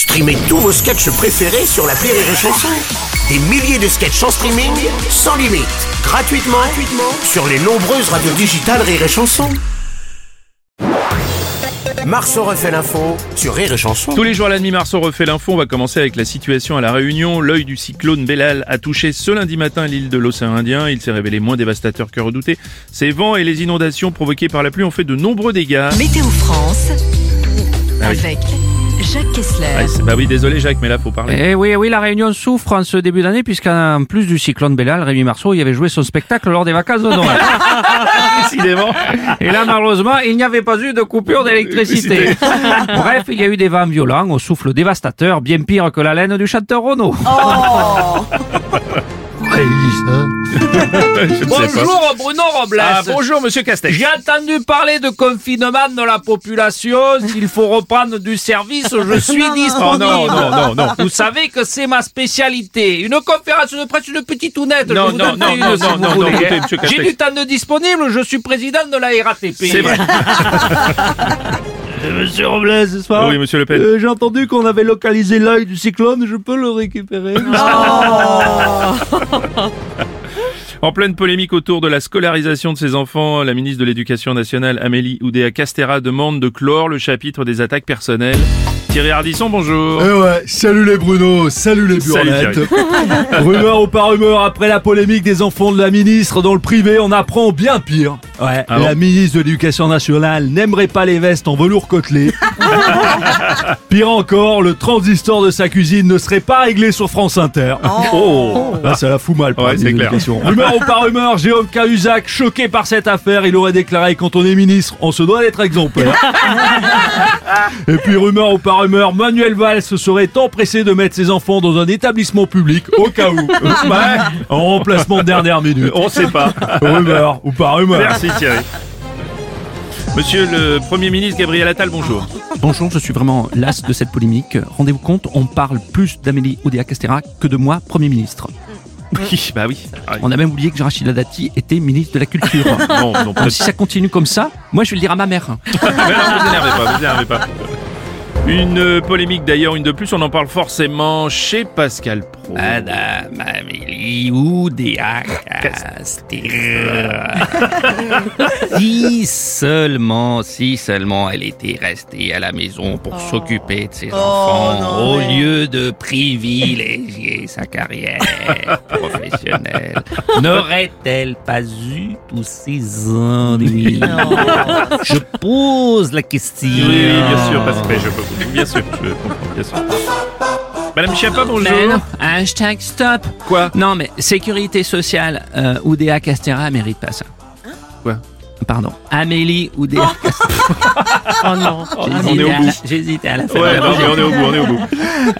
Streamez tous vos sketchs préférés sur la Rire et Chanson. Des milliers de sketchs en streaming, sans limite, gratuitement, gratuitement sur les nombreuses radios digitales Rire et Chanson. Marceau refait l'info sur Rire et Chanson. Tous les jours à la demi Marceau refait l'info. On va commencer avec la situation à La Réunion. L'œil du cyclone Bellal a touché ce lundi matin l'île de l'océan Indien. Il s'est révélé moins dévastateur que redouté. Ces vents et les inondations provoquées par la pluie ont fait de nombreux dégâts. Météo France Ah oui. avec Jacques Kessler. Ah, bah oui, désolé Jacques, mais là faut parler. Eh oui, oui, la Réunion souffre en ce début d'année puisqu'en plus du cyclone Bellal, Rémi Marceau y avait joué son spectacle lors des vacances de Noël. Décidément. Et là, malheureusement, il n'y avait pas eu de coupure d'électricité. Bref, il y a eu des vents violents au souffle dévastateur, bien pire que la laine du chanteur Renaud. Je pas. Bonjour Bruno Robles. Ah, bonjour Monsieur Castex. J'ai entendu parler de confinement de la population. S'il faut reprendre du service, je suis Oh disponible. non, non, non, non. Vous savez que c'est ma spécialité. Une conférence de presse, une petite tounette. Non, je vous non, non, une, non, si non, vous non, non, voulez. écoutez, monsieur J'ai du temps de disponible, je suis président de la RATP. C'est vrai. Monsieur Robles, ce soir Oui, Monsieur Le Pen. Euh, J'ai entendu qu'on avait localisé l'œil du cyclone, je peux le récupérer En pleine polémique autour de la scolarisation de ses enfants, la ministre de l'Éducation nationale Amélie Oudéa Castera demande de clore le chapitre des attaques personnelles. Thierry Ardisson, bonjour. Eh ouais, salut les Bruno, salut les Salut, burnettes. rumeur ou pas rumeur, après la polémique des enfants de la ministre dans le privé, on apprend bien pire. Ouais, Ah la ministre de l'Éducation nationale n'aimerait pas les vestes en velours côtelé. pire encore, le transistor de sa cuisine ne serait pas réglé sur France Inter. Oh. Là, ça la fout mal. pour Ouais, c'est clair. Rumeur ou pas rumeur, Jérôme Cahuzac, choqué par cette affaire, il aurait déclaré quand on est ministre, on se doit d'être exemplaire. Et puis rumeur ou pas rumeur, Manuel Valls serait empressé de mettre ses enfants dans un établissement public au cas où. Ouais, en remplacement de dernière minute. On sait pas. Rumeur ou pas rumeur. Merci Thierry. Monsieur le Premier ministre Gabriel Attal, bonjour. Bonjour, je suis vraiment las de cette polémique. Rendez-vous compte, on parle plus d'Amélie Oudéa Castera que de moi, Premier ministre. Oui, bah oui. On a même oublié que Rachida Dati était ministre de la Culture. Non, non, pas Donc, si ça continue comme ça, moi je vais le dire à ma mère. Mais non, vous énervez pas, vous énervez pas. Une polémique d'ailleurs, une de plus, on en parle forcément chez Pascal Pro. Madame Amélie Oudéa Castera. si seulement, si seulement elle était restée à la maison pour s'occuper de ses enfants, au lieu de privilégier sa carrière professionnelle, n'aurait-elle pas eu tous ces ennuis? Je pose la question. Oui, bien sûr, Pascal, je peux, bien sûr, je comprends, bien sûr. Madame Chiappa, bonjour. Ben, hashtag stop. Quoi? Non, mais sécurité sociale, euh, Oudéa Castera mérite pas ça. Quoi? Pardon. Amélie Oudéa Castera. oh non, on est au j'hésitais à bout. la- j'hésitais à la faire. Ouais, non, mais on est au bout, on est au bout.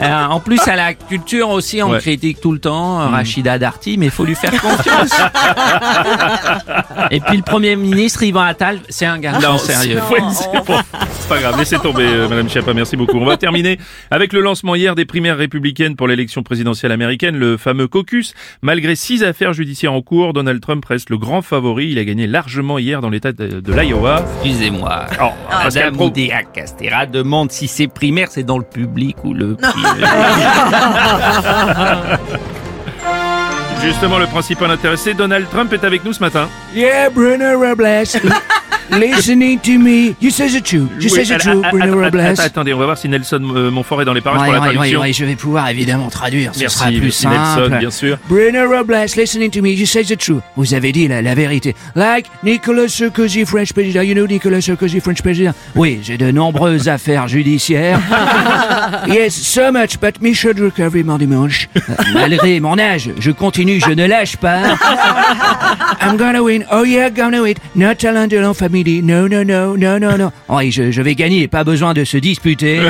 Euh, en plus, à la culture aussi, on Ouais. critique tout le temps Mm. euh, Rachida Darty, mais il faut lui faire confiance. Et puis le Premier ministre, Yvan Attal, c'est un garçon sérieux. Ouais, c'est bon. Pas grave, laissez tomber, euh, Madame Chiappa, merci beaucoup. On va terminer avec le lancement hier des primaires républicaines pour l'élection présidentielle américaine, le fameux caucus. Malgré six affaires judiciaires en cours, Donald Trump reste le grand favori. Il a gagné largement hier dans l'état de, de l'Iowa. Excusez-moi. Oh, Madame Pro. Oudéa Castera demande si c'est primaire, c'est dans le public ou le. Justement, le principal intéressé, Donald Trump est avec nous ce matin. Yeah, Bruno Robles. Listening to me. You say the truth. You say Oui, the truth, Attendez, on va voir si Nelson euh, Montfort est dans les parages pour la traduction. ouais, je vais pouvoir évidemment traduire, ce sera plus simple. Nelson, bien sûr. Bruno Robles, listening to me. You say the truth. Vous avez dit la, vérité. Like Nicolas Sarkozy, French president. You know Nicolas Sarkozy, French president? Oui, j'ai de nombreuses affaires judiciaires. yes, so much, but me should recovery mon dimanche. Malgré mon âge, je continue, je ne lâche pas. I'm gonna win. Oh yeah, gonna win. No talent de la famille. No, no, no, no, no, no. Oui, je, je vais gagner. Pas besoin de se disputer.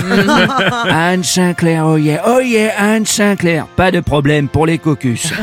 Anne Sinclair, oh yeah. Oh yeah, Anne Sinclair. Pas de problème pour les caucus.